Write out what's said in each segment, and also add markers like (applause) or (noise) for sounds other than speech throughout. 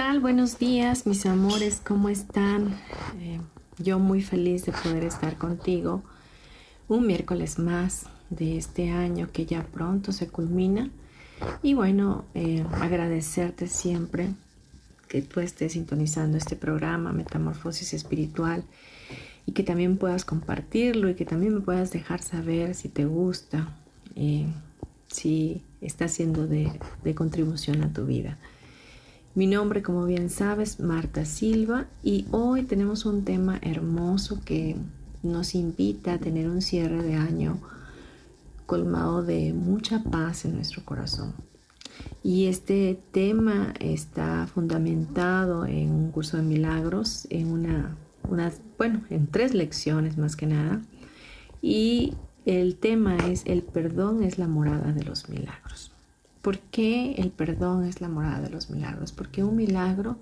Buenos días, mis amores, ¿cómo están? Eh, yo muy feliz de poder estar contigo un miércoles más de este año que ya pronto se culmina. Y bueno, eh, agradecerte siempre que tú estés sintonizando este programa, Metamorfosis Espiritual, y que también puedas compartirlo y que también me puedas dejar saber si te gusta, eh, si está siendo de contribución a tu vida. Mi nombre, como bien sabes, Marta Silva y hoy tenemos un tema hermoso que nos invita a tener un cierre de año colmado de mucha paz en nuestro corazón. Y este tema está fundamentado en un curso de milagros, en una, bueno, en tres lecciones más que nada. Y el tema es el perdón es la morada de los milagros. ¿Por qué el perdón es la morada de los milagros? Porque un milagro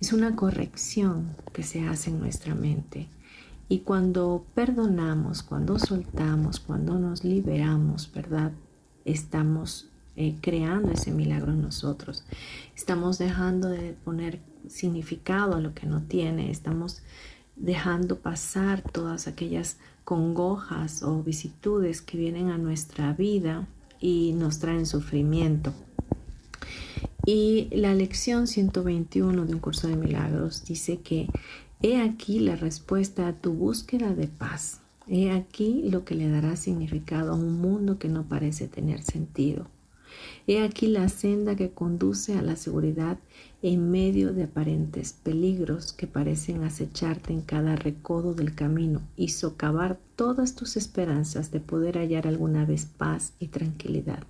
es una corrección que se hace en nuestra mente. Y cuando perdonamos, cuando soltamos, cuando nos liberamos, ¿verdad? Estamos eh, creando ese milagro en nosotros. Estamos dejando de poner significado a lo que no tiene. Estamos dejando pasar todas aquellas congojas o vicitudes que vienen a nuestra vida y nos traen sufrimiento. Y la lección 121 de un curso de milagros dice que he aquí la respuesta a tu búsqueda de paz. He aquí lo que le dará significado a un mundo que no parece tener sentido. He aquí la senda que conduce a la seguridad en medio de aparentes peligros que parecen acecharte en cada recodo del camino y socavar todas tus esperanzas de poder hallar alguna vez paz y tranquilidad.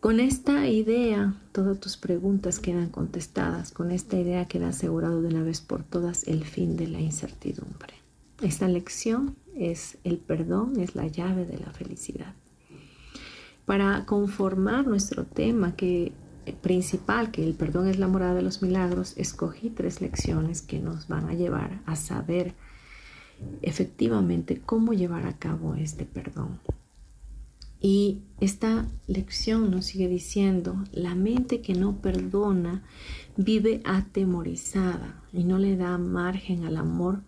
Con esta idea, todas tus preguntas quedan contestadas. Con esta idea queda asegurado de una vez por todas el fin de la incertidumbre. Esta lección es el perdón, es la llave de la felicidad. Para conformar nuestro tema que principal, que el perdón es la morada de los milagros, escogí tres lecciones que nos van a llevar a saber efectivamente cómo llevar a cabo este perdón. Y esta lección nos sigue diciendo, la mente que no perdona vive atemorizada y no le da margen al amor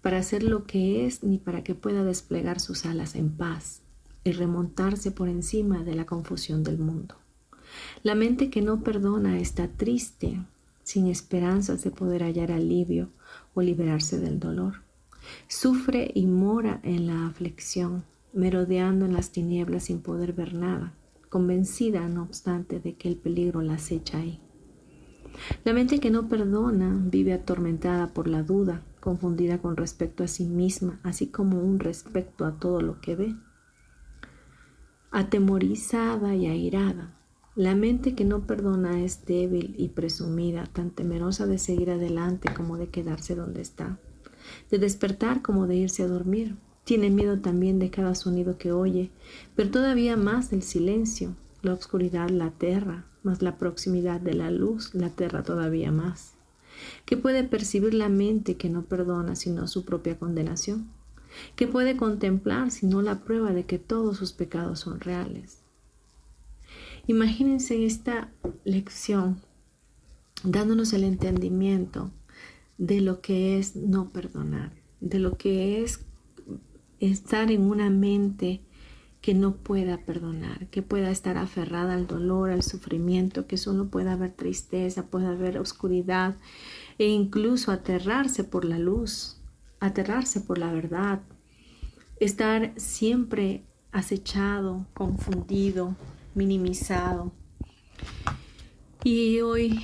para hacer lo que es ni para que pueda desplegar sus alas en paz y remontarse por encima de la confusión del mundo. La mente que no perdona está triste, sin esperanzas de poder hallar alivio o liberarse del dolor. Sufre y mora en la aflicción, merodeando en las tinieblas sin poder ver nada, convencida, no obstante, de que el peligro la acecha ahí. La mente que no perdona vive atormentada por la duda, confundida con respecto a sí misma, así como un respecto a todo lo que ve atemorizada y airada. La mente que no perdona es débil y presumida, tan temerosa de seguir adelante como de quedarse donde está, de despertar como de irse a dormir. Tiene miedo también de cada sonido que oye, pero todavía más del silencio. La oscuridad la aterra, más la proximidad de la luz la aterra todavía más. ¿Qué puede percibir la mente que no perdona sino su propia condenación? ¿Qué puede contemplar sino la prueba de que todos sus pecados son reales? Imagínense esta lección dándonos el entendimiento de lo que es no perdonar, de lo que es estar en una mente que no pueda perdonar, que pueda estar aferrada al dolor, al sufrimiento, que solo pueda haber tristeza, pueda haber oscuridad e incluso aterrarse por la luz, aterrarse por la verdad, estar siempre acechado, confundido, minimizado. Y hoy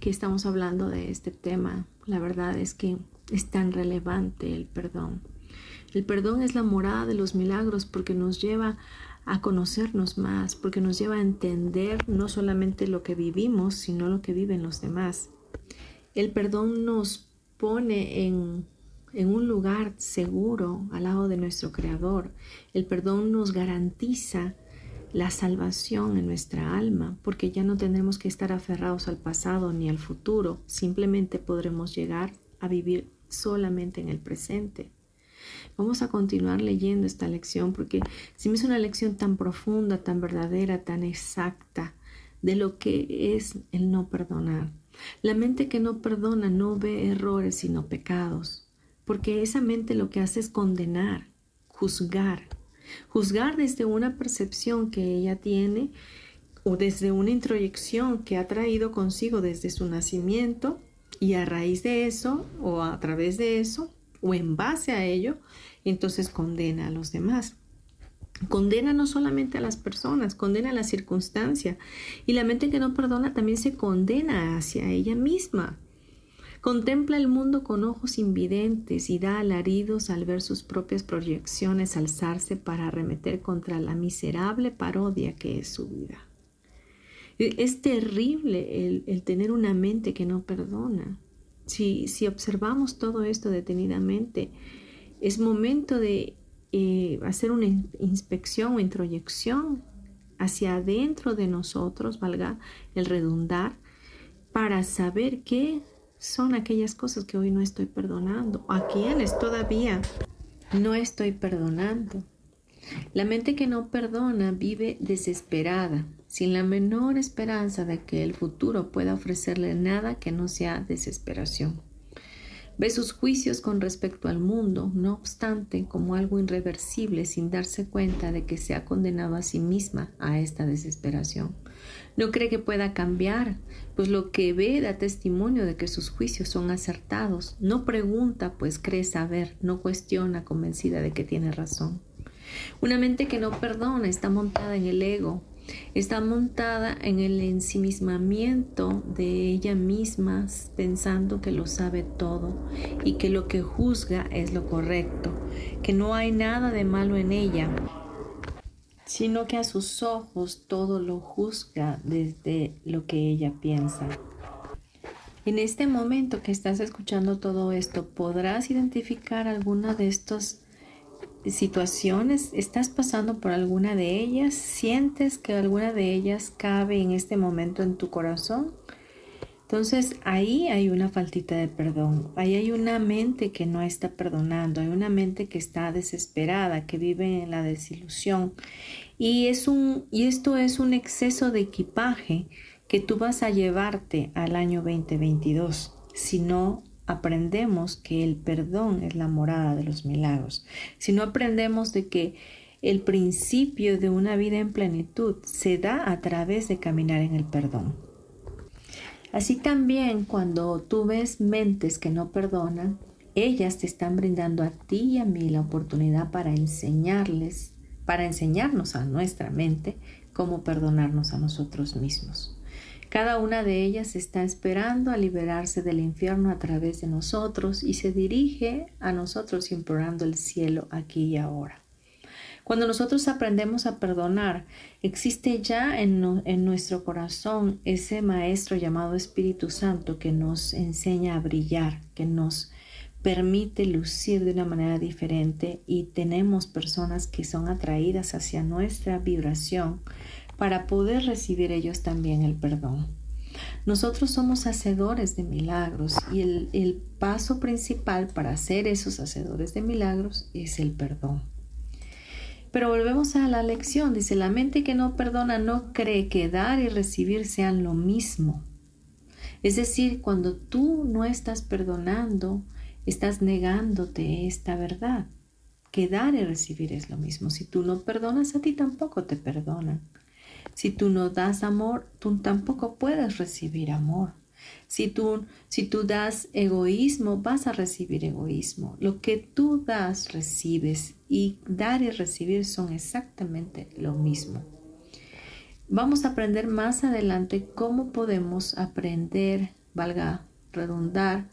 que estamos hablando de este tema, la verdad es que es tan relevante el perdón. El perdón es la morada de los milagros porque nos lleva a conocernos más, porque nos lleva a entender no solamente lo que vivimos, sino lo que viven los demás. El perdón nos pone en, en un lugar seguro al lado de nuestro Creador. El perdón nos garantiza la salvación en nuestra alma, porque ya no tendremos que estar aferrados al pasado ni al futuro, simplemente podremos llegar a vivir solamente en el presente. Vamos a continuar leyendo esta lección porque si me es una lección tan profunda, tan verdadera, tan exacta de lo que es el no perdonar. La mente que no perdona no ve errores sino pecados, porque esa mente lo que hace es condenar, juzgar, juzgar desde una percepción que ella tiene o desde una introyección que ha traído consigo desde su nacimiento y a raíz de eso o a través de eso o en base a ello, entonces condena a los demás. Condena no solamente a las personas, condena a la circunstancia. Y la mente que no perdona también se condena hacia ella misma. Contempla el mundo con ojos invidentes y da alaridos al ver sus propias proyecciones alzarse para arremeter contra la miserable parodia que es su vida. E, es terrible el, el tener una mente que no perdona. Si, si observamos todo esto detenidamente, es momento de eh, hacer una inspección o introyección hacia adentro de nosotros, valga el redundar, para saber qué son aquellas cosas que hoy no estoy perdonando, a quienes todavía no estoy perdonando. La mente que no perdona vive desesperada, sin la menor esperanza de que el futuro pueda ofrecerle nada que no sea desesperación. Ve sus juicios con respecto al mundo, no obstante, como algo irreversible sin darse cuenta de que se ha condenado a sí misma a esta desesperación. No cree que pueda cambiar, pues lo que ve da testimonio de que sus juicios son acertados. No pregunta, pues cree saber, no cuestiona convencida de que tiene razón. Una mente que no perdona está montada en el ego, está montada en el ensimismamiento de ella misma, pensando que lo sabe todo y que lo que juzga es lo correcto, que no hay nada de malo en ella, sino que a sus ojos todo lo juzga desde lo que ella piensa. En este momento que estás escuchando todo esto, podrás identificar alguna de estos situaciones, estás pasando por alguna de ellas, sientes que alguna de ellas cabe en este momento en tu corazón. Entonces ahí hay una faltita de perdón, ahí hay una mente que no está perdonando, hay una mente que está desesperada, que vive en la desilusión. Y, es un, y esto es un exceso de equipaje que tú vas a llevarte al año 2022 si no aprendemos que el perdón es la morada de los milagros, si no aprendemos de que el principio de una vida en plenitud se da a través de caminar en el perdón. Así también cuando tú ves mentes que no perdonan, ellas te están brindando a ti y a mí la oportunidad para enseñarles, para enseñarnos a nuestra mente cómo perdonarnos a nosotros mismos. Cada una de ellas está esperando a liberarse del infierno a través de nosotros y se dirige a nosotros implorando el cielo aquí y ahora. Cuando nosotros aprendemos a perdonar, existe ya en, en, nuestro corazón ese maestro llamado Espíritu Santo que nos enseña a brillar, que nos permite lucir de una manera diferente y tenemos personas que son atraídas hacia nuestra vibración para poder recibir ellos también el perdón. Nosotros somos hacedores de milagros y el, el paso principal para ser esos hacedores de milagros es el perdón. Pero volvemos a la lección. Dice, la mente que no perdona no cree que dar y recibir sean lo mismo. Es decir, cuando tú no estás perdonando, estás negándote esta verdad que dar y recibir es lo mismo. Si tú no perdonas, a ti tampoco te perdonan. Si tú no das amor, tú tampoco puedes recibir amor. Si tú, si tú das egoísmo, vas a recibir egoísmo. Lo que tú das, recibes. Y dar y recibir son exactamente lo mismo. Vamos a aprender más adelante cómo podemos aprender, valga redundar,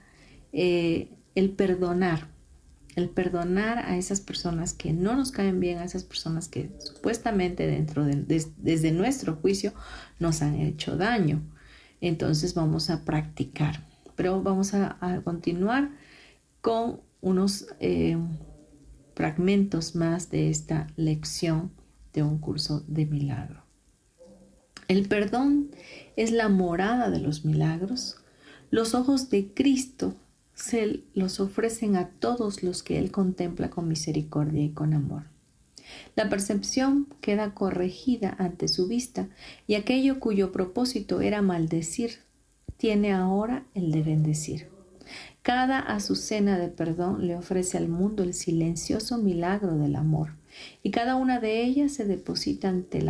eh, el perdonar. El perdonar a esas personas que no nos caen bien, a esas personas que supuestamente dentro de, desde nuestro juicio nos han hecho daño. Entonces vamos a practicar. Pero vamos a, continuar con unos eh, fragmentos más de esta lección de un curso de milagro. El perdón es la morada de los milagros. Los ojos de Cristo se los ofrecen a todos los que Él contempla con misericordia y con amor. La percepción queda corregida ante su vista y aquello cuyo propósito era maldecir tiene ahora el de bendecir. Cada azucena de perdón le ofrece al mundo el silencioso milagro del amor y cada una de ellas se deposita ante,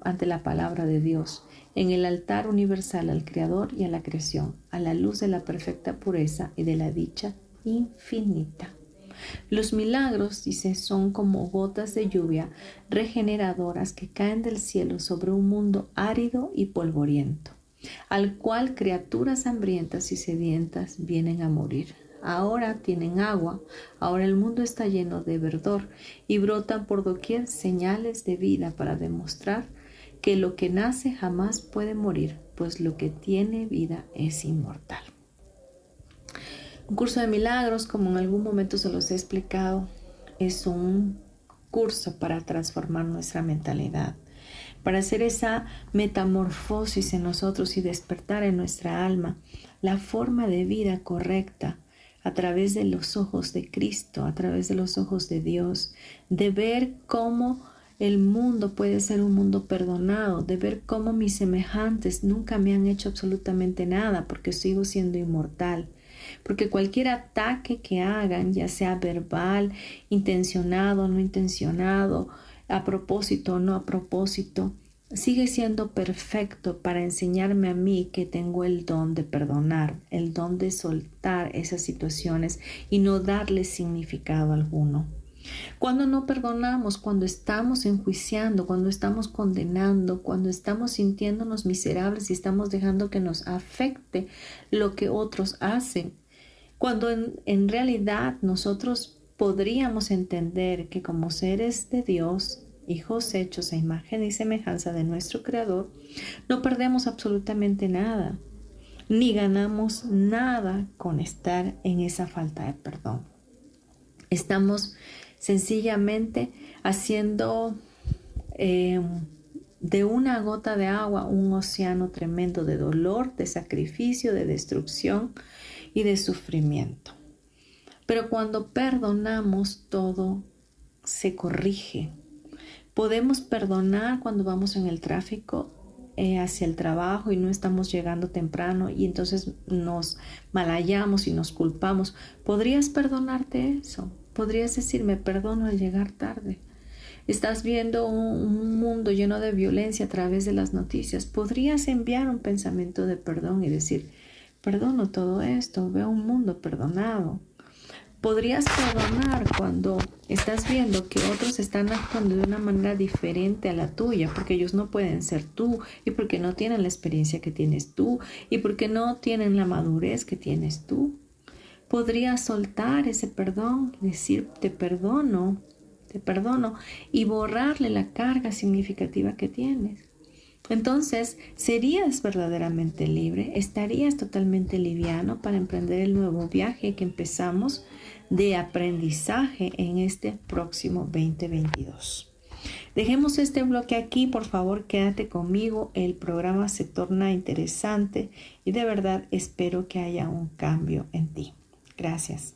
ante la palabra de Dios en el altar universal al Creador y a la creación, a la luz de la perfecta pureza y de la dicha infinita. Los milagros, dice, son como gotas de lluvia regeneradoras que caen del cielo sobre un mundo árido y polvoriento, al cual criaturas hambrientas y sedientas vienen a morir. Ahora tienen agua, ahora el mundo está lleno de verdor y brotan por doquier señales de vida para demostrar que lo que nace jamás puede morir, pues lo que tiene vida es inmortal. Un curso de milagros, como en algún momento se los he explicado, es un curso para transformar nuestra mentalidad, para hacer esa metamorfosis en nosotros y despertar en nuestra alma la forma de vida correcta a través de los ojos de Cristo, a través de los ojos de Dios, de ver cómo el mundo puede ser un mundo perdonado, de ver cómo mis semejantes nunca me han hecho absolutamente nada porque sigo siendo inmortal, porque cualquier ataque que hagan, ya sea verbal, intencionado, no intencionado, a propósito o no a propósito, sigue siendo perfecto para enseñarme a mí que tengo el don de perdonar, el don de soltar esas situaciones y no darle significado alguno. Cuando no perdonamos, cuando estamos enjuiciando, cuando estamos condenando, cuando estamos sintiéndonos miserables y estamos dejando que nos afecte lo que otros hacen, cuando en, realidad nosotros podríamos entender que como seres de Dios, hijos hechos a imagen y semejanza de nuestro Creador, no perdemos absolutamente nada, ni ganamos nada con estar en esa falta de perdón. Estamos sencillamente haciendo eh, de una gota de agua un océano tremendo de dolor, de sacrificio, de destrucción, y de sufrimiento. Pero cuando perdonamos todo se corrige. Podemos perdonar cuando vamos en el tráfico eh, hacia el trabajo y no estamos llegando temprano y entonces nos malayamos y nos culpamos. ¿Podrías perdonarte eso? ¿Podrías decirme perdono al llegar tarde? Estás viendo un mundo lleno de violencia a través de las noticias. ¿Podrías enviar un pensamiento de perdón y decir, perdono todo esto, veo un mundo perdonado. Podrías perdonar cuando estás viendo que otros están actuando de una manera diferente a la tuya, porque ellos no pueden ser tú y porque no tienen la experiencia que tienes tú y porque no tienen la madurez que tienes tú. Podrías soltar ese perdón decir te perdono, te perdono y borrarle la carga significativa que tienes. Entonces, serías verdaderamente libre, estarías totalmente liviano para emprender el nuevo viaje que empezamos de aprendizaje en este próximo 2022. Dejemos este bloque aquí, por favor, quédate conmigo, el programa se torna interesante y de verdad espero que haya un cambio en ti. Gracias.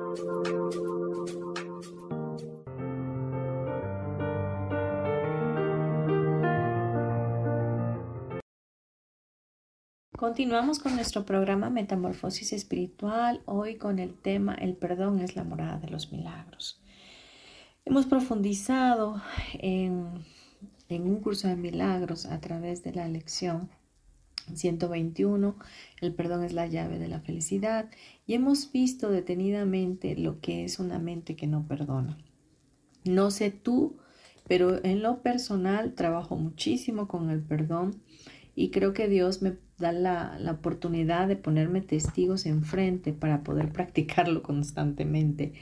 Continuamos con nuestro programa Metamorfosis Espiritual, hoy con el tema El perdón es la morada de los milagros. Hemos profundizado en, en un curso de milagros a través de la lección 121, el perdón es la llave de la felicidad, y hemos visto detenidamente lo que es una mente que no perdona. No sé tú, pero en lo personal trabajo muchísimo con el perdón y creo que Dios me da la, oportunidad de ponerme testigos enfrente para poder (laughs) practicarlo constantemente.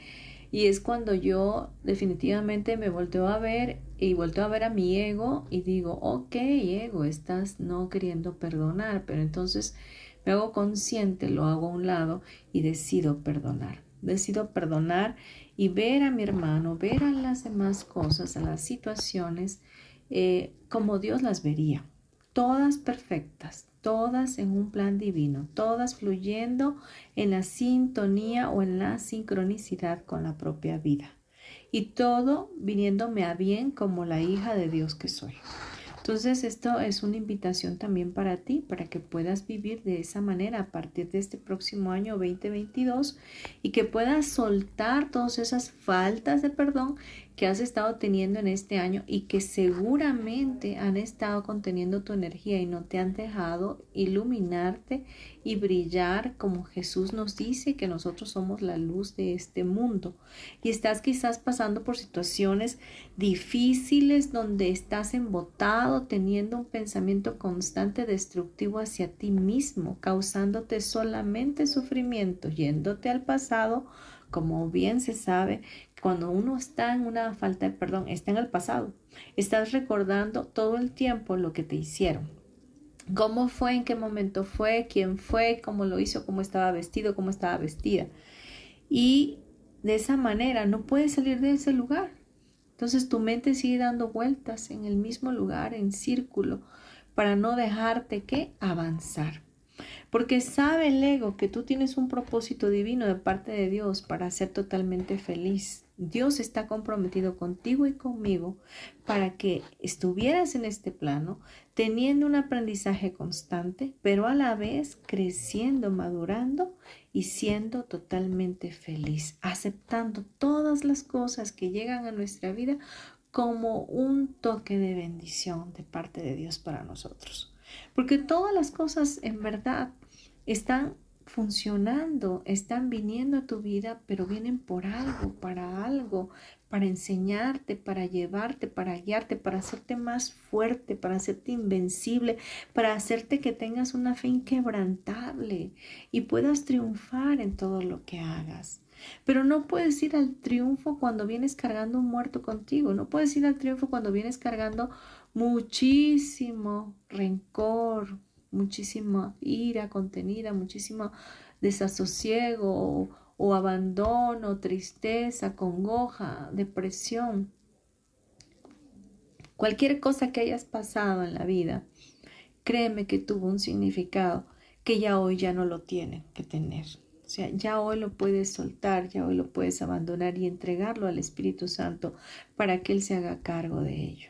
Y es cuando yo definitivamente me volteo a ver y volteo a ver a mi ego y digo, ok, ego, estás no queriendo perdonar, pero entonces me hago consciente, lo hago a un lado y decido perdonar. Decido perdonar y ver a mi hermano, ver a las demás cosas, a las situaciones, eh, como Dios las vería todas perfectas, todas en un plan divino, todas fluyendo en la sintonía o en la sincronicidad con la propia vida. Y todo viniéndome a bien como la hija de Dios que soy. Entonces esto es una invitación también para ti, para que puedas vivir de esa manera a partir de este próximo año 2022 y que puedas soltar todas esas faltas de perdón que has estado teniendo en este año y que seguramente han estado conteniendo tu energía y no te han dejado iluminarte y brillar como Jesús nos dice que nosotros somos la luz de este mundo. Y estás quizás pasando por situaciones difíciles donde estás embotado, teniendo un pensamiento constante destructivo hacia ti mismo, causándote solamente sufrimiento, yéndote al pasado, como bien se sabe, cuando uno está en una falta de perdón, está en el pasado. Estás recordando todo el tiempo lo que te hicieron. ¿Cómo fue? ¿En qué momento fue? ¿Quién fue? ¿Cómo lo hizo? ¿Cómo estaba vestido? ¿Cómo estaba vestida? Y de esa manera no puedes salir de ese lugar. Entonces tu mente sigue dando vueltas en el mismo lugar, en círculo, para no dejarte que avanzar. Porque sabe el ego que tú tienes un propósito divino de parte de Dios para ser totalmente feliz. Dios está comprometido contigo y conmigo para que estuvieras en este plano teniendo un aprendizaje constante, pero a la vez creciendo, madurando y siendo totalmente feliz, aceptando todas las cosas que llegan a nuestra vida como un toque de bendición de parte de Dios para nosotros. Porque todas las cosas en verdad están funcionando, están viniendo a tu vida, pero vienen por algo, para algo, para enseñarte, para llevarte, para guiarte, para hacerte más fuerte, para hacerte invencible, para hacerte que tengas una fe inquebrantable y puedas triunfar en todo lo que hagas. Pero no puedes ir al triunfo cuando vienes cargando un muerto contigo, no puedes ir al triunfo cuando vienes cargando muchísimo rencor, muchísima ira contenida, muchísimo desasosiego o, abandono, tristeza, congoja, depresión. Cualquier cosa que hayas pasado en la vida, créeme que tuvo un significado que ya hoy ya no lo tiene que tener. O sea, ya hoy lo puedes soltar, ya hoy lo puedes abandonar y entregarlo al Espíritu Santo para que Él se haga cargo de ello.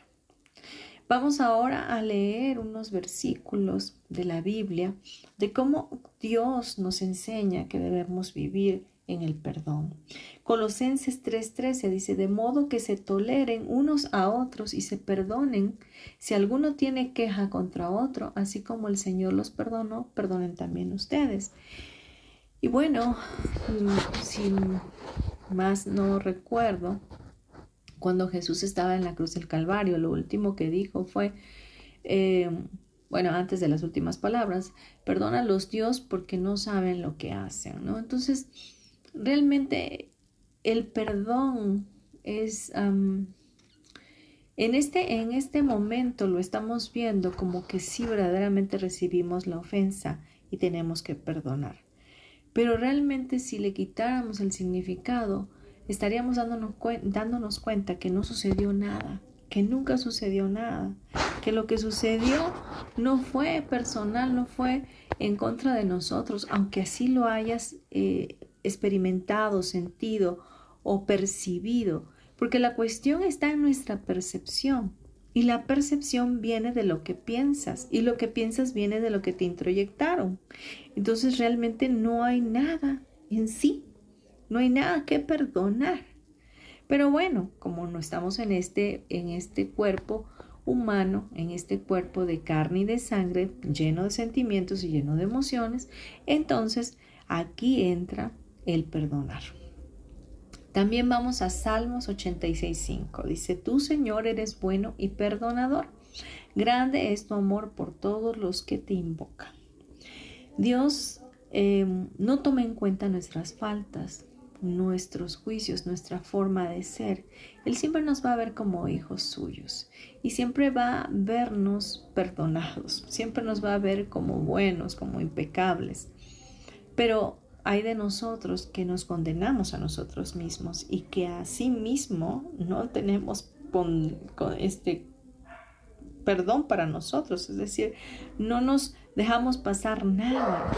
Vamos ahora a leer unos versículos de la Biblia de cómo Dios nos enseña que debemos vivir en el perdón. Colosenses 3:13 dice, de modo que se toleren unos a otros y se perdonen. Si alguno tiene queja contra otro, así como el Señor los perdonó, perdonen también ustedes. Y bueno, mm, sin más no recuerdo, cuando Jesús estaba en la cruz del Calvario, lo último que dijo fue, eh, bueno, antes de las últimas palabras, perdona a los Dios porque no saben lo que hacen, ¿no? Entonces, realmente el perdón es... en, este, en este momento lo estamos viendo como que sí verdaderamente recibimos la ofensa y tenemos que perdonar. Pero realmente si le quitáramos el significado, estaríamos dándonos, dándonos cuenta que no sucedió nada, que nunca sucedió nada, que lo que sucedió no fue personal, no fue en contra de nosotros, aunque así lo hayas eh, experimentado, sentido o percibido, porque la cuestión está en nuestra percepción. Y la percepción viene de lo que piensas y lo que piensas viene de lo que te introyectaron. Entonces realmente no hay nada en sí no hay nada que perdonar. Pero bueno, como no estamos en este, en este cuerpo humano, en este cuerpo de carne y de sangre, lleno de sentimientos y lleno de emociones, entonces aquí entra el perdonar. También vamos a Salmos 86.5. Dice, tú Señor eres bueno y perdonador. Grande es tu amor por todos los que te invocan. Dios eh, no toma en cuenta nuestras faltas, nuestros juicios, nuestra forma de ser. Él siempre nos va a ver como hijos suyos y siempre va a vernos perdonados, siempre nos va a ver como buenos, como impecables. Pero hay de nosotros que nos condenamos a nosotros mismos y que a sí mismo no tenemos este perdón para nosotros, es decir, no nos dejamos pasar nada.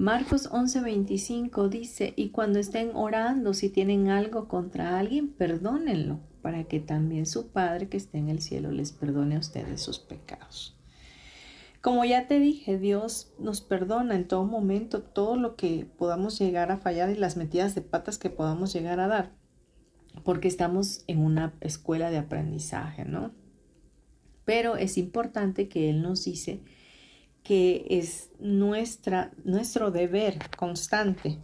Marcos 11:25 dice, y cuando estén orando, si tienen algo contra alguien, perdónenlo, para que también su Padre que esté en el cielo les perdone a ustedes sus pecados. Como ya te dije, Dios nos perdona en todo momento todo lo que podamos llegar a fallar y las metidas de patas que podamos llegar a dar, porque estamos en una escuela de aprendizaje, ¿no? Pero es importante que Él nos dice, que es nuestra, nuestro deber constante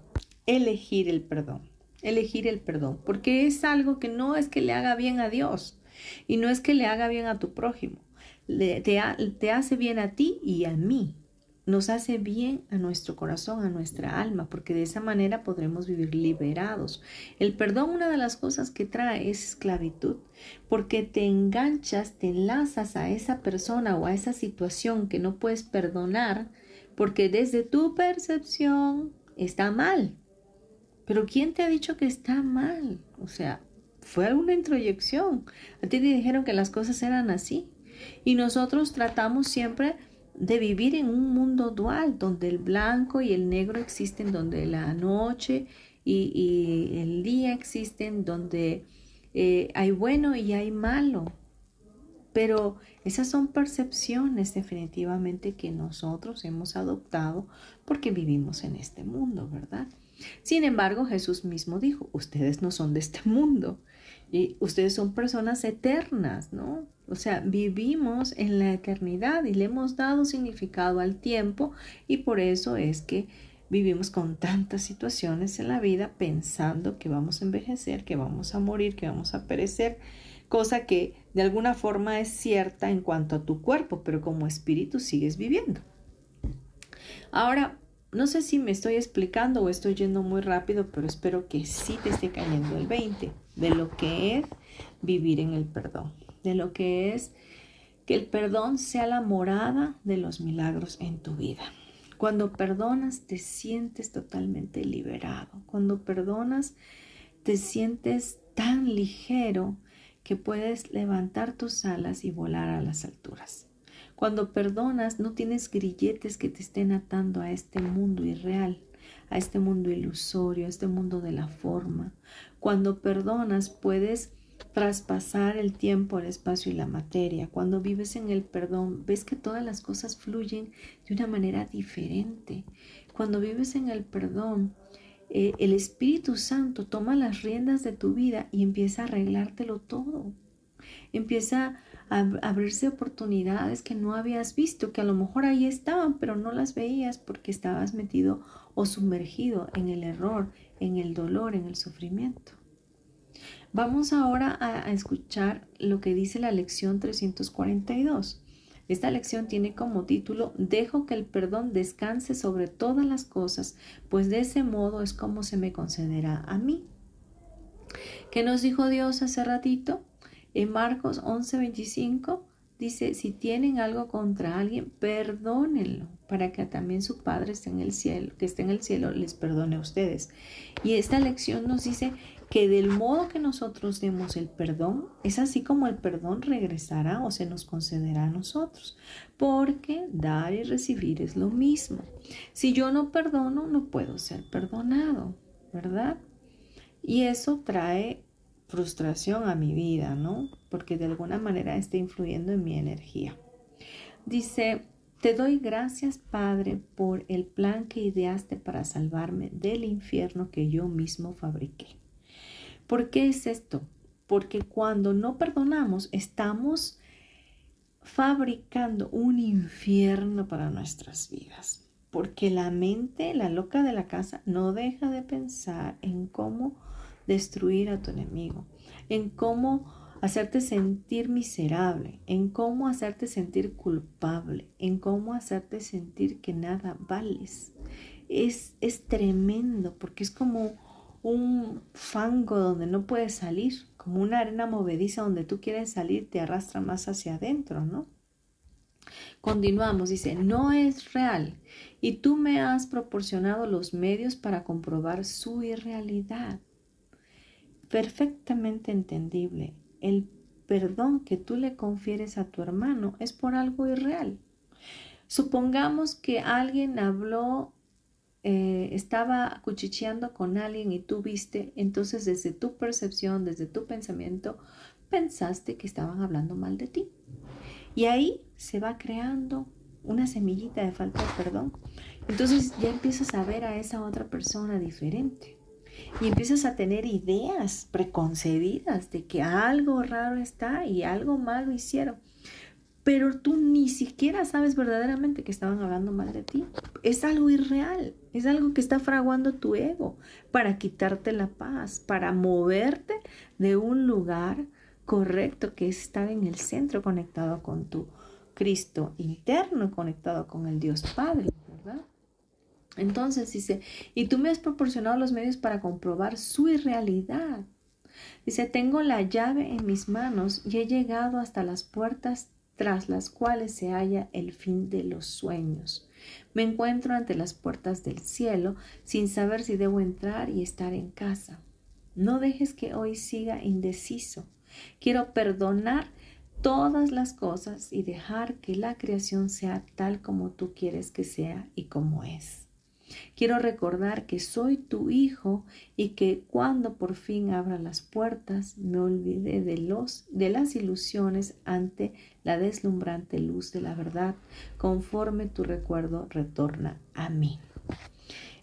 elegir el perdón, elegir el perdón, porque es algo que no es que le haga bien a Dios y no es que le haga bien a tu prójimo, te, te hace bien a ti y a mí, nos hace bien a nuestro corazón, a nuestra alma, porque de esa manera podremos vivir liberados. El perdón, una de las cosas que trae es esclavitud, porque te enganchas, te enlazas a esa persona o a esa situación que no puedes perdonar, porque desde tu percepción está mal. Pero ¿quién te ha dicho que está mal? O sea, fue alguna introyección. A ti te dijeron que las cosas eran así. Y nosotros tratamos siempre de vivir en un mundo dual, donde el blanco y el negro existen, donde la noche y, el día existen, donde eh, hay bueno y hay malo. Pero esas son percepciones definitivamente que nosotros hemos adoptado porque vivimos en este mundo, ¿verdad? Sin embargo, Jesús mismo dijo, ustedes no son de este mundo y ustedes son personas eternas, ¿no? O sea, vivimos en la eternidad y le hemos dado significado al tiempo y por eso es que vivimos con tantas situaciones en la vida pensando que vamos a envejecer, que vamos a morir, que vamos a perecer, cosa que de alguna forma es cierta en cuanto a tu cuerpo, pero como espíritu sigues viviendo. Ahora, no sé si me estoy explicando o estoy yendo muy rápido, pero espero que sí te esté cayendo el 20 de lo que es vivir en el perdón de lo que es que el perdón sea la morada de los milagros en tu vida. Cuando perdonas te sientes totalmente liberado. Cuando perdonas te sientes tan ligero que puedes levantar tus alas y volar a las alturas. Cuando perdonas no tienes grilletes que te estén atando a este mundo irreal, a este mundo ilusorio, a este mundo de la forma. Cuando perdonas puedes traspasar el tiempo, el espacio y la materia. Cuando vives en el perdón, ves que todas las cosas fluyen de una manera diferente. Cuando vives en el perdón, eh, el Espíritu Santo toma las riendas de tu vida y empieza a arreglártelo todo. Empieza a abrirse oportunidades que no habías visto, que a lo mejor ahí estaban, pero no las veías porque estabas metido o sumergido en el error, en el dolor, en el sufrimiento. Vamos ahora a, escuchar lo que dice la lección 342. Esta lección tiene como título Dejo que el perdón descanse sobre todas las cosas, pues de ese modo es como se me concederá a mí. ¿Qué nos dijo Dios hace ratito? En Marcos 11:25 dice, si tienen algo contra alguien, perdónenlo, para que también su Padre esté en el cielo, que esté en el cielo, les perdone a ustedes. Y esta lección nos dice que del modo que nosotros demos el perdón, es así como el perdón regresará o se nos concederá a nosotros, porque dar y recibir es lo mismo. Si yo no perdono, no puedo ser perdonado, ¿verdad? Y eso trae frustración a mi vida, ¿no? Porque de alguna manera está influyendo en mi energía. Dice, te doy gracias, Padre, por el plan que ideaste para salvarme del infierno que yo mismo fabriqué. ¿Por qué es esto? Porque cuando no perdonamos estamos fabricando un infierno para nuestras vidas. Porque la mente, la loca de la casa, no deja de pensar en cómo destruir a tu enemigo, en cómo hacerte sentir miserable, en cómo hacerte sentir culpable, en cómo hacerte sentir que nada vales. Es, es tremendo porque es como un fango donde no puedes salir, como una arena movediza donde tú quieres salir, te arrastra más hacia adentro, ¿no? Continuamos, dice, no es real y tú me has proporcionado los medios para comprobar su irrealidad. Perfectamente entendible, el perdón que tú le confieres a tu hermano es por algo irreal. Supongamos que alguien habló eh, estaba cuchicheando con alguien y tú viste, entonces desde tu percepción, desde tu pensamiento, pensaste que estaban hablando mal de ti. Y ahí se va creando una semillita de falta de perdón. Entonces ya empiezas a ver a esa otra persona diferente. Y empiezas a tener ideas preconcebidas de que algo raro está y algo malo hicieron pero tú ni siquiera sabes verdaderamente que estaban hablando mal de ti. Es algo irreal, es algo que está fraguando tu ego para quitarte la paz, para moverte de un lugar correcto que es estar en el centro conectado con tu Cristo interno, conectado con el Dios Padre, ¿verdad? Entonces dice, y tú me has proporcionado los medios para comprobar su irrealidad. Dice, tengo la llave en mis manos y he llegado hasta las puertas tras las cuales se halla el fin de los sueños. Me encuentro ante las puertas del cielo sin saber si debo entrar y estar en casa. No dejes que hoy siga indeciso. Quiero perdonar todas las cosas y dejar que la creación sea tal como tú quieres que sea y como es. Quiero recordar que soy tu hijo y que cuando por fin abra las puertas me olvidé de, los, de las ilusiones ante la deslumbrante luz de la verdad, conforme tu recuerdo retorna a mí.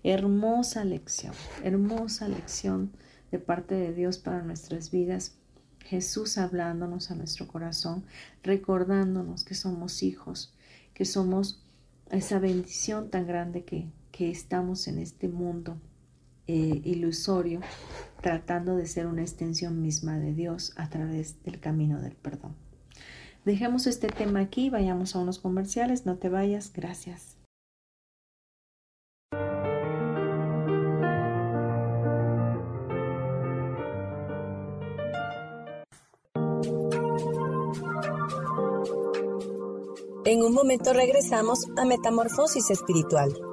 Hermosa lección, hermosa lección de parte de Dios para nuestras vidas. Jesús hablándonos a nuestro corazón, recordándonos que somos hijos, que somos esa bendición tan grande que que estamos en este mundo eh, ilusorio tratando de ser una extensión misma de Dios a través del camino del perdón. Dejemos este tema aquí, vayamos a unos comerciales, no te vayas, gracias. En un momento regresamos a Metamorfosis Espiritual.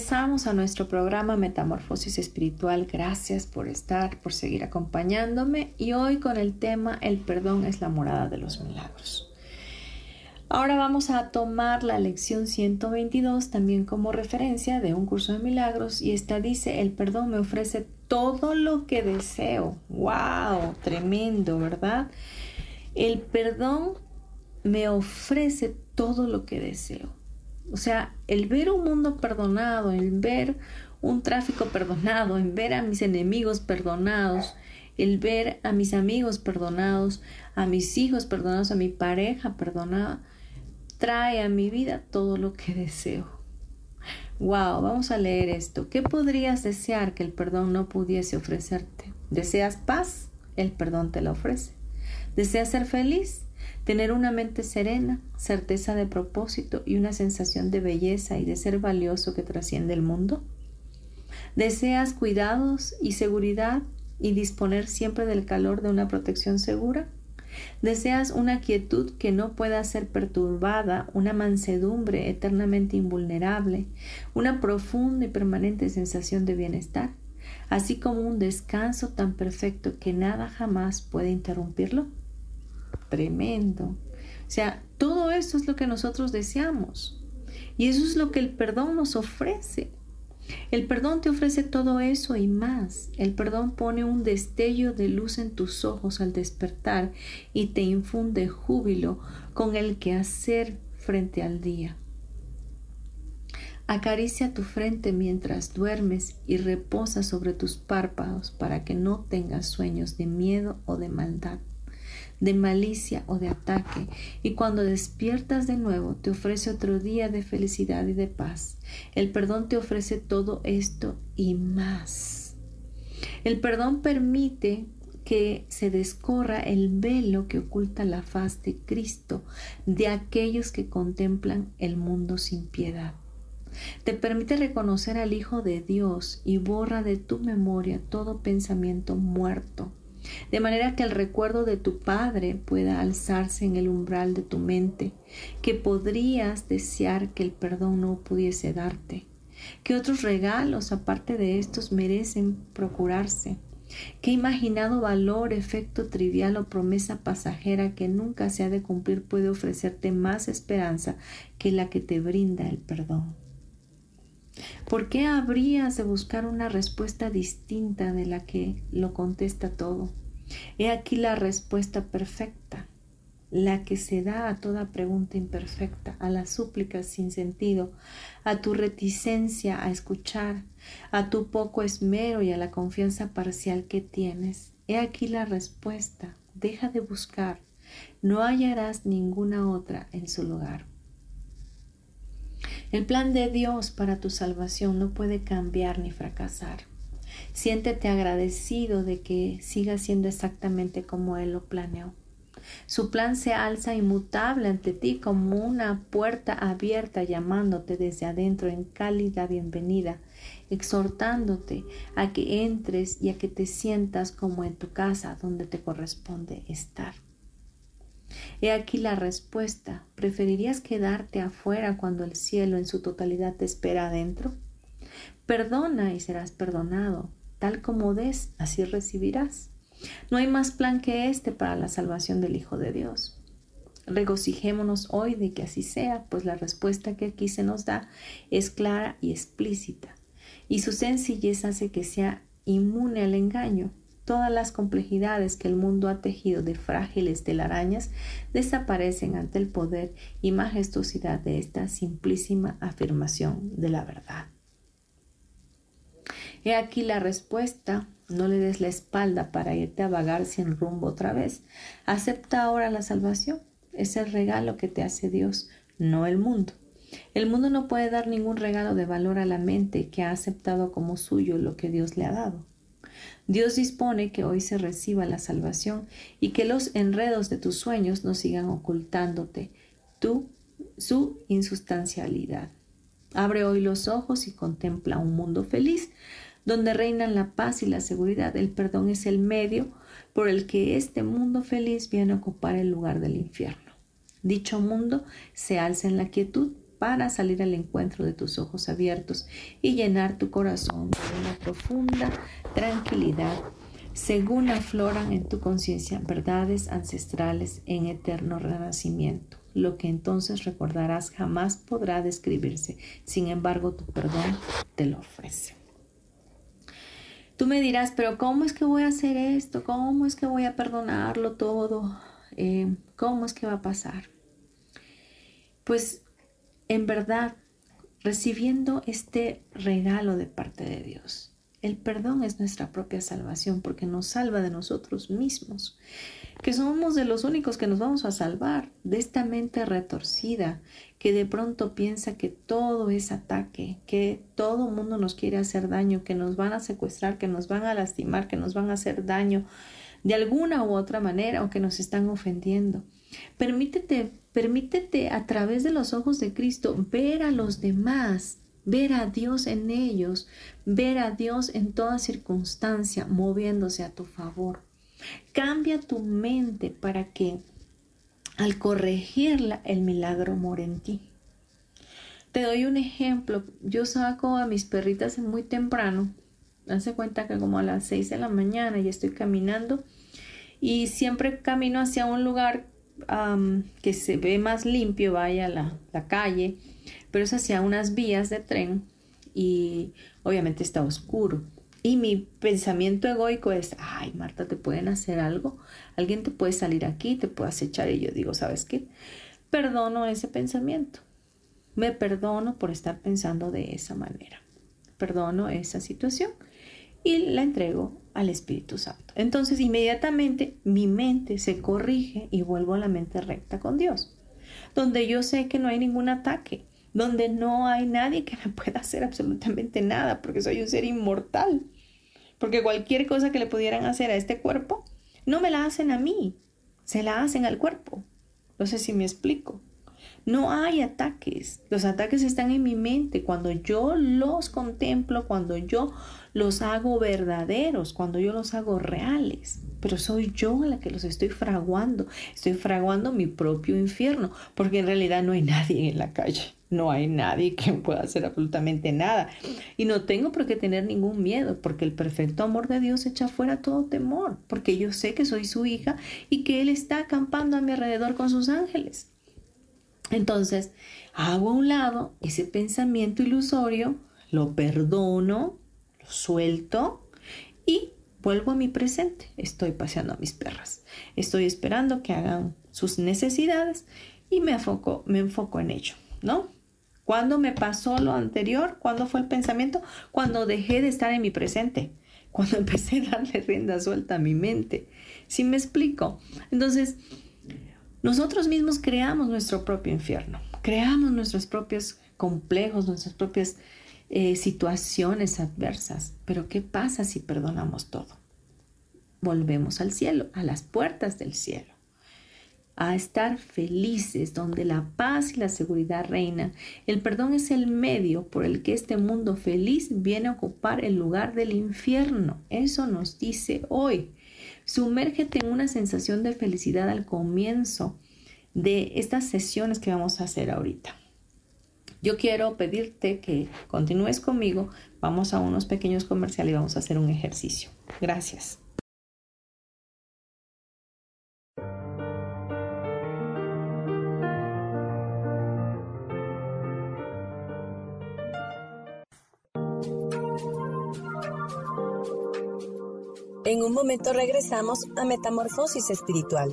Regresamos a nuestro programa Metamorfosis Espiritual. Gracias por estar, por seguir acompañándome y hoy con el tema El perdón es la morada de los milagros. Ahora vamos a tomar la lección 122 también como referencia de un curso de milagros y esta dice, el perdón me ofrece todo lo que deseo. ¡Wow! Tremendo, ¿verdad? El perdón me ofrece todo lo que deseo. O sea, el ver un mundo perdonado, el ver un tráfico perdonado, el ver a mis enemigos perdonados, el ver a mis amigos perdonados, a mis hijos perdonados, a mi pareja perdonada, trae a mi vida todo lo que (laughs) deseo. Wow, vamos a leer esto. ¿Qué podrías desear que el perdón no pudiese ofrecerte? ¿Deseas paz? El perdón te la ofrece. ¿Deseas ser feliz? Tener una mente serena, certeza de propósito y una sensación de belleza y de ser valioso que trasciende el mundo. ¿Deseas cuidados y seguridad y disponer siempre del calor de una protección segura? ¿Deseas una quietud que no pueda ser perturbada, una mansedumbre eternamente invulnerable, una profunda y permanente sensación de bienestar, así como un descanso tan perfecto que nada jamás puede interrumpirlo? Tremendo. O sea, todo eso es lo que nosotros deseamos. Y eso es lo que el perdón nos ofrece. El perdón te ofrece todo eso y más. El perdón pone un destello de luz en tus ojos al despertar y te infunde júbilo con el que hacer frente al día. Acaricia tu frente mientras duermes y reposa sobre tus párpados para que no tengas sueños de miedo o de maldad de malicia o de ataque, y cuando despiertas de nuevo te ofrece otro día de felicidad y de paz. El perdón te ofrece todo esto y más. El perdón permite que se descorra el velo que oculta la faz de Cristo de aquellos que contemplan el mundo sin piedad. Te permite reconocer al Hijo de Dios y borra de tu memoria todo pensamiento muerto de manera que el recuerdo de tu Padre pueda alzarse en el umbral de tu mente, que podrías desear que el perdón no pudiese darte, que otros regalos aparte de estos merecen procurarse, ¿Qué imaginado valor, efecto trivial o promesa pasajera que nunca se ha de cumplir puede ofrecerte más esperanza que la que te brinda el perdón? ¿Por qué habrías de buscar una respuesta distinta de la que lo contesta todo? He aquí la respuesta perfecta, la que se da a toda pregunta imperfecta, a las súplicas sin sentido, a tu reticencia a escuchar, a tu poco esmero y a la confianza parcial que tienes. He aquí la respuesta. Deja de buscar. No hallarás ninguna otra en su lugar. El plan de Dios para tu salvación no puede cambiar ni fracasar. Siéntete agradecido de que siga siendo exactamente como Él lo planeó. Su plan se alza inmutable ante ti como una puerta abierta llamándote desde adentro en cálida bienvenida, exhortándote a que entres y a que te sientas como en tu casa donde te corresponde estar. He aquí la respuesta. ¿Preferirías quedarte afuera cuando el cielo en su totalidad te espera adentro? Perdona y serás perdonado. Tal como des, así recibirás. No hay más plan que este para la salvación del Hijo de Dios. Regocijémonos hoy de que así sea, pues la respuesta que aquí se nos da es clara y explícita, y su sencillez hace que sea inmune al engaño. Todas las complejidades que el mundo ha tejido de frágiles telarañas desaparecen ante el poder y majestuosidad de esta simplísima afirmación de la verdad. He aquí la respuesta. No le des la espalda para irte a vagar sin rumbo otra vez. Acepta ahora la salvación. Es el regalo que te hace Dios, no el mundo. El mundo no puede dar ningún regalo de valor a la mente que ha aceptado como suyo lo que Dios le ha dado. Dios dispone que hoy se reciba la salvación y que los enredos de tus sueños no sigan ocultándote su insustancialidad. Abre hoy los ojos y contempla un mundo feliz, donde reinan la paz y la seguridad. El perdón es el medio por el que este mundo feliz viene a ocupar el lugar del infierno. Dicho mundo se alza en la quietud para salir al encuentro de tus ojos abiertos y llenar tu corazón de una profunda tranquilidad, según afloran en tu conciencia verdades ancestrales en eterno renacimiento. Lo que entonces recordarás jamás podrá describirse, sin embargo tu perdón te lo ofrece. Tú me dirás, pero ¿cómo es que voy a hacer esto? ¿Cómo es que voy a perdonarlo todo? Eh, ¿Cómo es que va a pasar? Pues en verdad, recibiendo este regalo de parte de Dios, el perdón es nuestra propia salvación porque nos salva de nosotros mismos, que somos de los únicos que nos vamos a salvar de esta mente retorcida que de pronto piensa que todo es ataque, que todo mundo nos quiere hacer daño, que nos van a secuestrar, que nos van a lastimar, que nos van a hacer daño de alguna u otra manera o que nos están ofendiendo. Permítete, permítete a través de los ojos de Cristo ver a los demás, ver a Dios en ellos, ver a Dios en toda circunstancia moviéndose a tu favor. Cambia tu mente para que al corregirla, el milagro mora en ti. Te doy un ejemplo. Yo saco a mis perritas muy temprano. Hace cuenta que como a las 6 de la mañana y estoy caminando y siempre camino hacia un lugar que se ve más limpio, vaya la, la calle, pero es hacia unas vías de tren y obviamente está oscuro. Y mi pensamiento egoico es, ay, Marta, ¿te pueden hacer algo? Alguien te puede salir aquí, te puede acechar. Y yo digo, ¿sabes qué? Perdono ese pensamiento. Me perdono por estar pensando de esa manera. Perdono esa situación y la entrego al Espíritu Santo. Entonces, inmediatamente mi mente se corrige y vuelvo a la mente recta con Dios, donde yo sé que no hay ningún ataque, donde no hay nadie que me (laughs) pueda hacer absolutamente nada, porque soy un ser inmortal. Porque cualquier cosa que le pudieran hacer a este cuerpo, no me la hacen a mí, se la hacen al cuerpo. No sé si me explico. No hay ataques. Los ataques están en mi mente. Cuando yo los contemplo, cuando yo los hago verdaderos, cuando yo los hago reales. Pero soy yo la que los estoy fraguando. Estoy fraguando mi propio infierno, porque en realidad no hay nadie en la calle. No hay nadie que pueda hacer absolutamente nada. Y no tengo por qué tener ningún miedo, porque el perfecto amor de Dios echa fuera todo temor, porque yo sé que soy su hija y que Él está acampando a mi alrededor con sus ángeles. Entonces, hago a un lado ese pensamiento ilusorio, lo perdono, suelto y vuelvo a mi presente. Estoy paseando a mis perras. Estoy esperando que hagan sus necesidades y me enfoco, me enfoco en ello, ¿no? ¿Cuándo me pasó lo anterior? ¿Cuándo fue el pensamiento? Cuando dejé de estar en mi presente. Cuando (laughs) empecé a darle rienda suelta a mi mente. ¿Sí me explico? Entonces, nosotros mismos creamos nuestro propio infierno. Creamos nuestros propios complejos, nuestras propias eh, situaciones adversas. Pero ¿qué pasa si perdonamos todo? Volvemos al cielo, a las puertas del cielo. a estar felices, donde la paz y la seguridad reinan. El perdón es el medio por el que este mundo feliz viene a ocupar el lugar del infierno. Eso nos dice hoy. Sumérgete en una sensación de felicidad al comienzo de estas sesiones que vamos a hacer ahorita. Yo quiero pedirte que continúes conmigo. Vamos a unos pequeños comerciales y vamos a hacer un ejercicio. Gracias. En un momento regresamos a Metamorfosis Espiritual.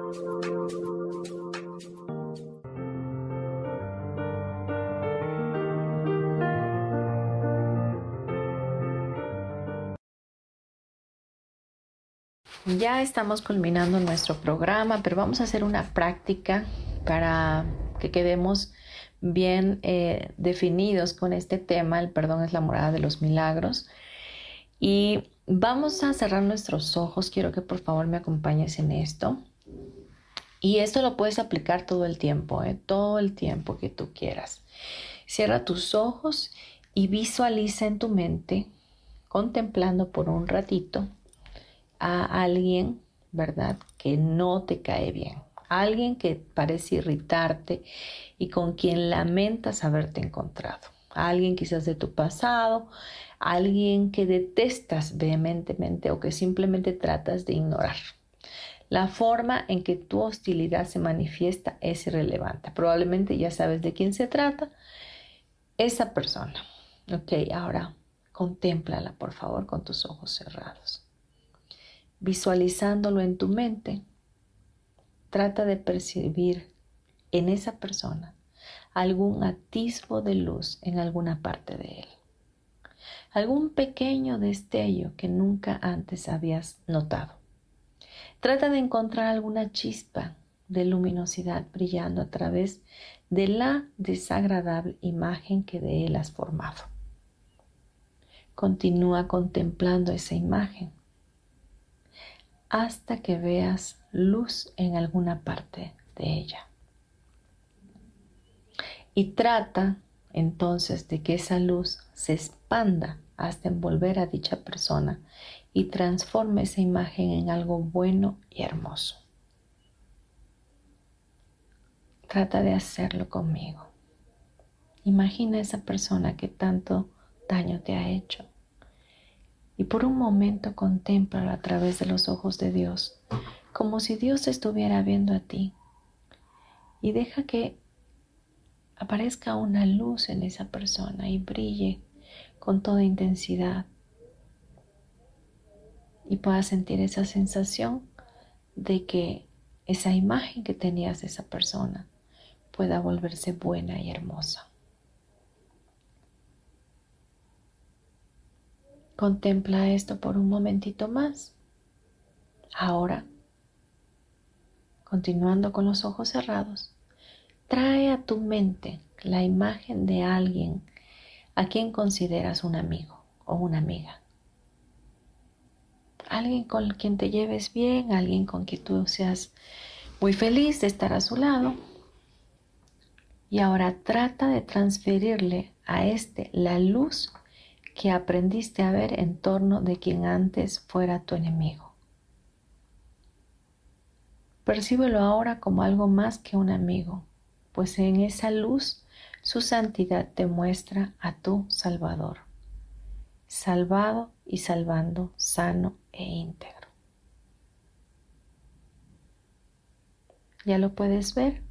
Ya estamos culminando nuestro programa, pero vamos a hacer una práctica para que quedemos bien eh, definidos con este tema. El perdón es la morada de los milagros. Y Vamos a cerrar nuestros ojos. Quiero que por favor me acompañes en esto. Y esto lo puedes aplicar todo el tiempo, ¿eh? todo el tiempo que tú quieras. Cierra tus ojos y visualiza en tu mente, contemplando por un ratito a alguien, ¿verdad? Que no te cae bien. Alguien que parece irritarte y con quien lamentas haberte encontrado. Alguien quizás de tu pasado, alguien que detestas vehementemente o que simplemente tratas de ignorar. La forma en que tu hostilidad se manifiesta es irrelevante. Probablemente ya sabes de quién se trata. Esa persona. Ok, ahora contémplala por favor con tus ojos cerrados. Visualizándolo en tu mente, trata de percibir en esa persona algún atisbo de luz en alguna parte de él algún pequeño destello que nunca antes habías notado. Trata de encontrar alguna chispa de luminosidad brillando a través de la desagradable imagen que de él has formado. Continúa contemplando esa imagen hasta que veas luz en alguna parte de ella. Y trata entonces de que esa luz se expanda hasta envolver a dicha persona y transforme esa imagen en algo bueno y hermoso. Trata de hacerlo conmigo. Imagina esa persona que tanto daño te ha hecho y por un momento contémplalo a través de los ojos de Dios, como si Dios estuviera viendo a ti. Y deja que aparezca una luz en esa persona y brille con toda intensidad y puedas sentir esa sensación de que esa imagen que tenías de esa persona pueda volverse buena y hermosa. Contempla esto por un momentito más. Ahora, continuando con los ojos cerrados, trae a tu mente la imagen de alguien a quien consideras un amigo o una amiga. Alguien con quien te lleves bien, alguien con quien tú seas muy feliz de estar a su lado. Y ahora trata de transferirle a este la luz que aprendiste a ver en torno de quien antes fuera tu enemigo. Percíbelo ahora como algo más que un amigo, pues en esa luz su santidad te muestra a tu Salvador, salvado y salvando, sano e íntegro. ¿Ya lo puedes ver?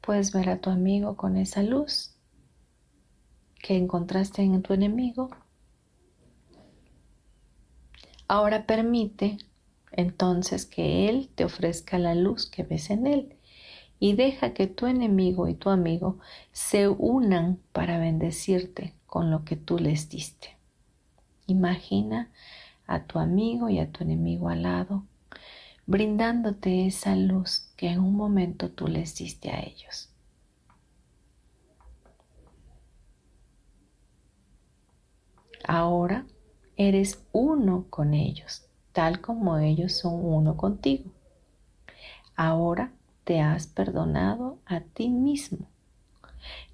Puedes ver a tu amigo con esa luz que encontraste en tu enemigo. Ahora permite entonces que Él te ofrezca la luz que ves en Él y deja que tu enemigo y tu amigo se unan para bendecirte con lo que tú les diste. Imagina a tu amigo y a tu enemigo al lado, brindándote esa luz que en un momento tú les diste a ellos. Ahora eres uno con ellos, tal como ellos son uno contigo. Ahora te has perdonado a ti mismo.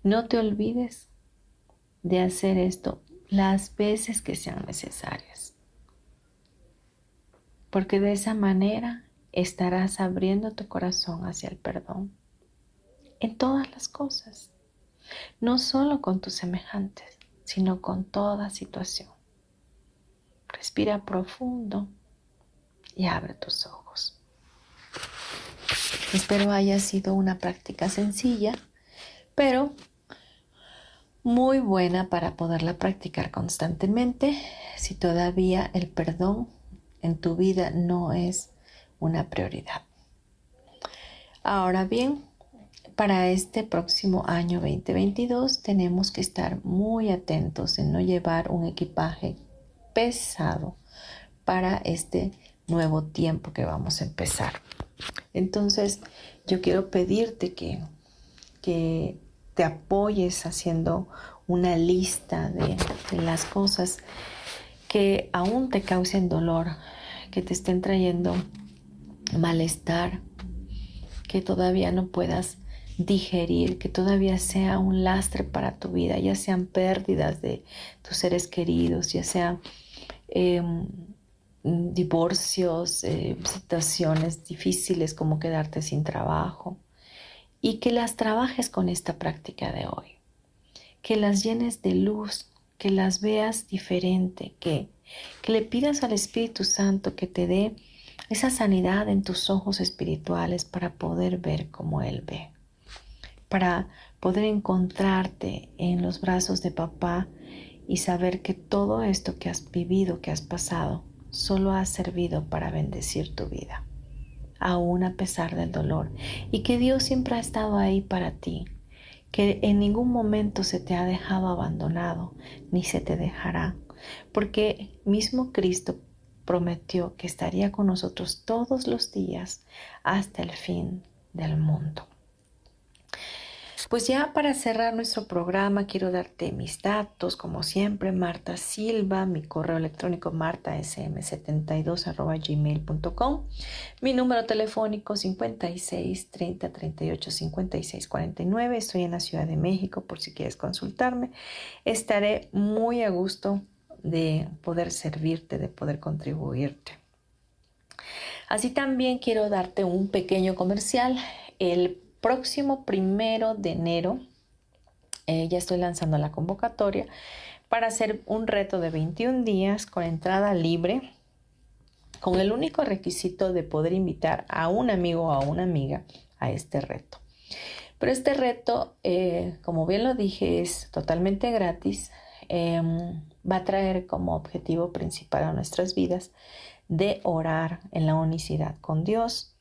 No te olvides de hacer esto las veces que sean necesarias, porque de esa manera estarás abriendo tu corazón hacia el perdón en todas las cosas, no solo con tus semejantes, sino con toda situación. Respira profundo y abre tus ojos. Espero haya sido una práctica sencilla, pero muy buena para poderla practicar constantemente si todavía el perdón en tu vida no es una prioridad. Ahora bien, para este próximo año 2022 tenemos que estar muy atentos en no llevar un equipaje pesado para este nuevo tiempo que vamos a empezar. Entonces, yo quiero pedirte que, que te apoyes haciendo una lista de, las cosas que aún te causen dolor, que te estén trayendo malestar, que todavía no puedas digerir, que todavía sea un lastre para tu vida, ya sean pérdidas de tus seres queridos, ya sean em, divorcios, eh, situaciones difíciles como quedarte sin trabajo y que las trabajes con esta práctica de hoy, que las llenes de luz, que las veas diferente, que, que le pidas al Espíritu Santo que te dé esa sanidad en tus ojos espirituales para poder ver como Él ve, para poder encontrarte en los brazos de papá y saber que todo esto que has vivido, que has pasado, solo ha servido para bendecir tu vida, aún a pesar del dolor, y que Dios siempre ha estado ahí para ti, que en ningún momento se te ha dejado abandonado, ni se te dejará, porque mismo Cristo prometió que estaría con nosotros todos los días hasta el fin del mundo. Pues ya para cerrar nuestro programa quiero darte mis datos, como siempre, Marta Silva, mi correo electrónico martasm72 mi número telefónico 56 30 38 56 49, estoy en la Ciudad de México por si quieres consultarme, estaré muy a gusto de poder servirte, de poder contribuirte. Así también quiero darte un pequeño comercial. El próximo primero de enero eh, ya estoy lanzando la convocatoria para hacer un reto de 21 días con entrada libre, con el único requisito de poder invitar a un amigo o a una amiga a este reto. Pero este reto, eh, como bien lo dije, es totalmente gratis. Em, va a traer como objetivo principal a nuestras vidas de orar en la unicidad con Dios,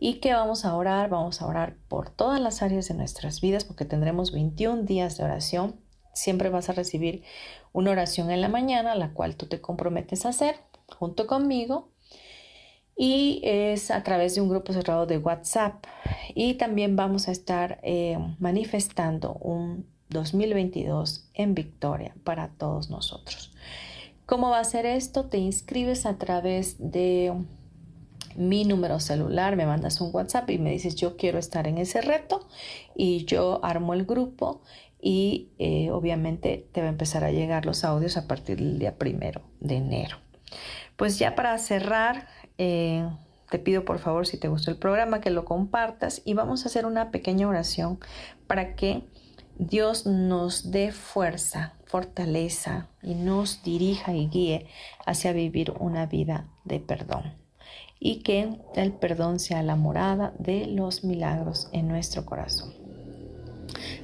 ¿Y que vamos a orar? Vamos a orar por todas las áreas de nuestras vidas porque tendremos 21 días de oración Siempre vas a recibir una oración en la mañana, la cual tú te comprometes a hacer junto conmigo. Y es a través de un grupo cerrado de WhatsApp. Y también vamos a estar eh, manifestando un 2022 en victoria para todos nosotros. ¿Cómo va a ser esto? Te inscribes a través de mi número celular, me mandas un WhatsApp y me dices yo quiero estar en ese reto y yo armo el grupo y eh, obviamente te va a empezar a llegar los audios a partir del día primero de enero. Pues ya para cerrar, eh, te pido por favor si te gustó el programa que lo compartas y vamos a hacer una pequeña oración para que Dios nos dé fuerza, fortaleza y nos dirija y guíe hacia vivir una vida de perdón y que el perdón sea la morada de los milagros en nuestro corazón.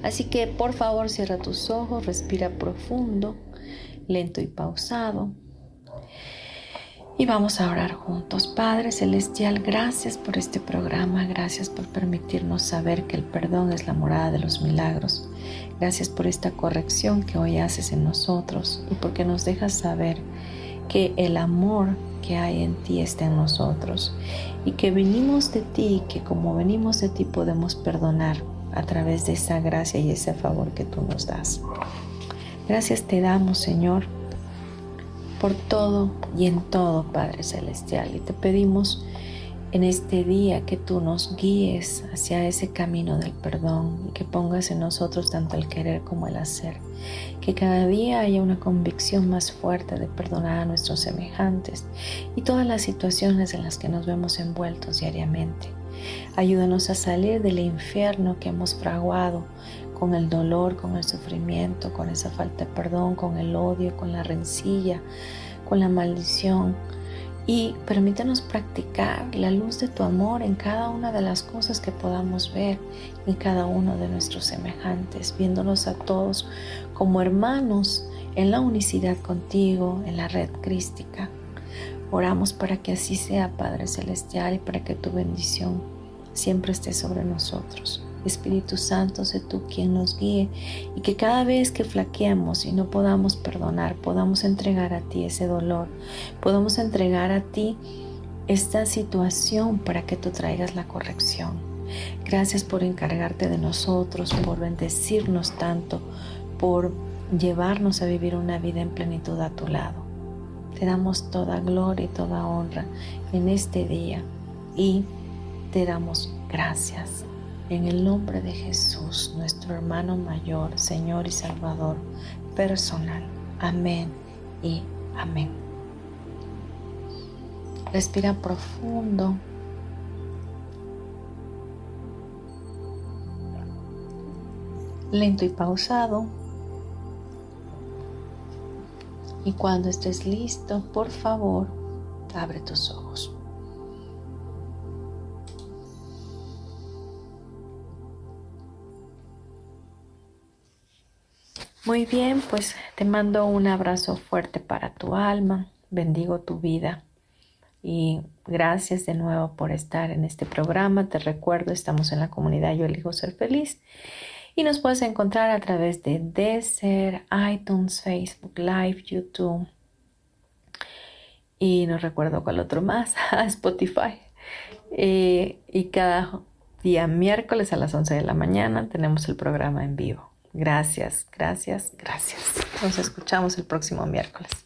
Así que por favor cierra tus ojos, respira profundo, lento y pausado. Y vamos a orar juntos. Padre Celestial, gracias por este programa, gracias por permitirnos saber que el perdón es la morada de los milagros. Gracias por esta corrección que hoy haces en nosotros y porque nos dejas saber que el amor que hay en ti está en nosotros y que venimos de ti que como venimos de ti podemos perdonar a través de esa gracia y ese favor que tú nos das. Gracias te damos, Señor, por todo y en todo, Padre Celestial. Y te pedimos en este día que tú nos guíes hacia ese camino del perdón y que pongas en nosotros tanto el querer como el hacer. Que cada día haya una convicción más fuerte de perdonar a nuestros semejantes y todas las situaciones en las que nos vemos envueltos diariamente. Ayúdanos a salir del infierno que hemos fraguado con el dolor, con el sufrimiento, con esa falta de perdón, con el odio, con la rencilla, con la maldición. Y permítanos practicar la luz de tu amor en cada una de las cosas que podamos ver en cada uno de nuestros semejantes, viéndonos a todos como hermanos en la unicidad contigo, en la red crística. Oramos para que así sea, Padre Celestial, y para que tu bendición siempre esté sobre nosotros. Espíritu Santo, sé tú quien nos guíe y que cada vez que flaqueamos y no podamos perdonar, podamos entregar a ti ese dolor, podamos entregar a ti esta situación para que tú traigas la corrección. Gracias por encargarte de nosotros, por bendecirnos tanto, por llevarnos a vivir una vida en plenitud a tu lado. Te damos toda gloria y toda honra en este día y te damos gracias. En el nombre de Jesús, nuestro hermano mayor, Señor y Salvador personal. Amén y amén. Respira profundo. Lento y pausado. Y cuando estés listo, por favor, abre tus ojos. Muy bien, pues te mando un abrazo fuerte para tu alma, bendigo tu vida y gracias de nuevo por estar en este programa. Te recuerdo, estamos en la comunidad Yo elijo ser feliz y nos puedes encontrar a través de Desert, iTunes, Facebook Live, YouTube y no recuerdo cuál otro más, (laughs) Spotify. Eh, y cada día miércoles a las 11 de la mañana tenemos el programa en vivo. Gracias, gracias, gracias. Nos escuchamos el próximo miércoles.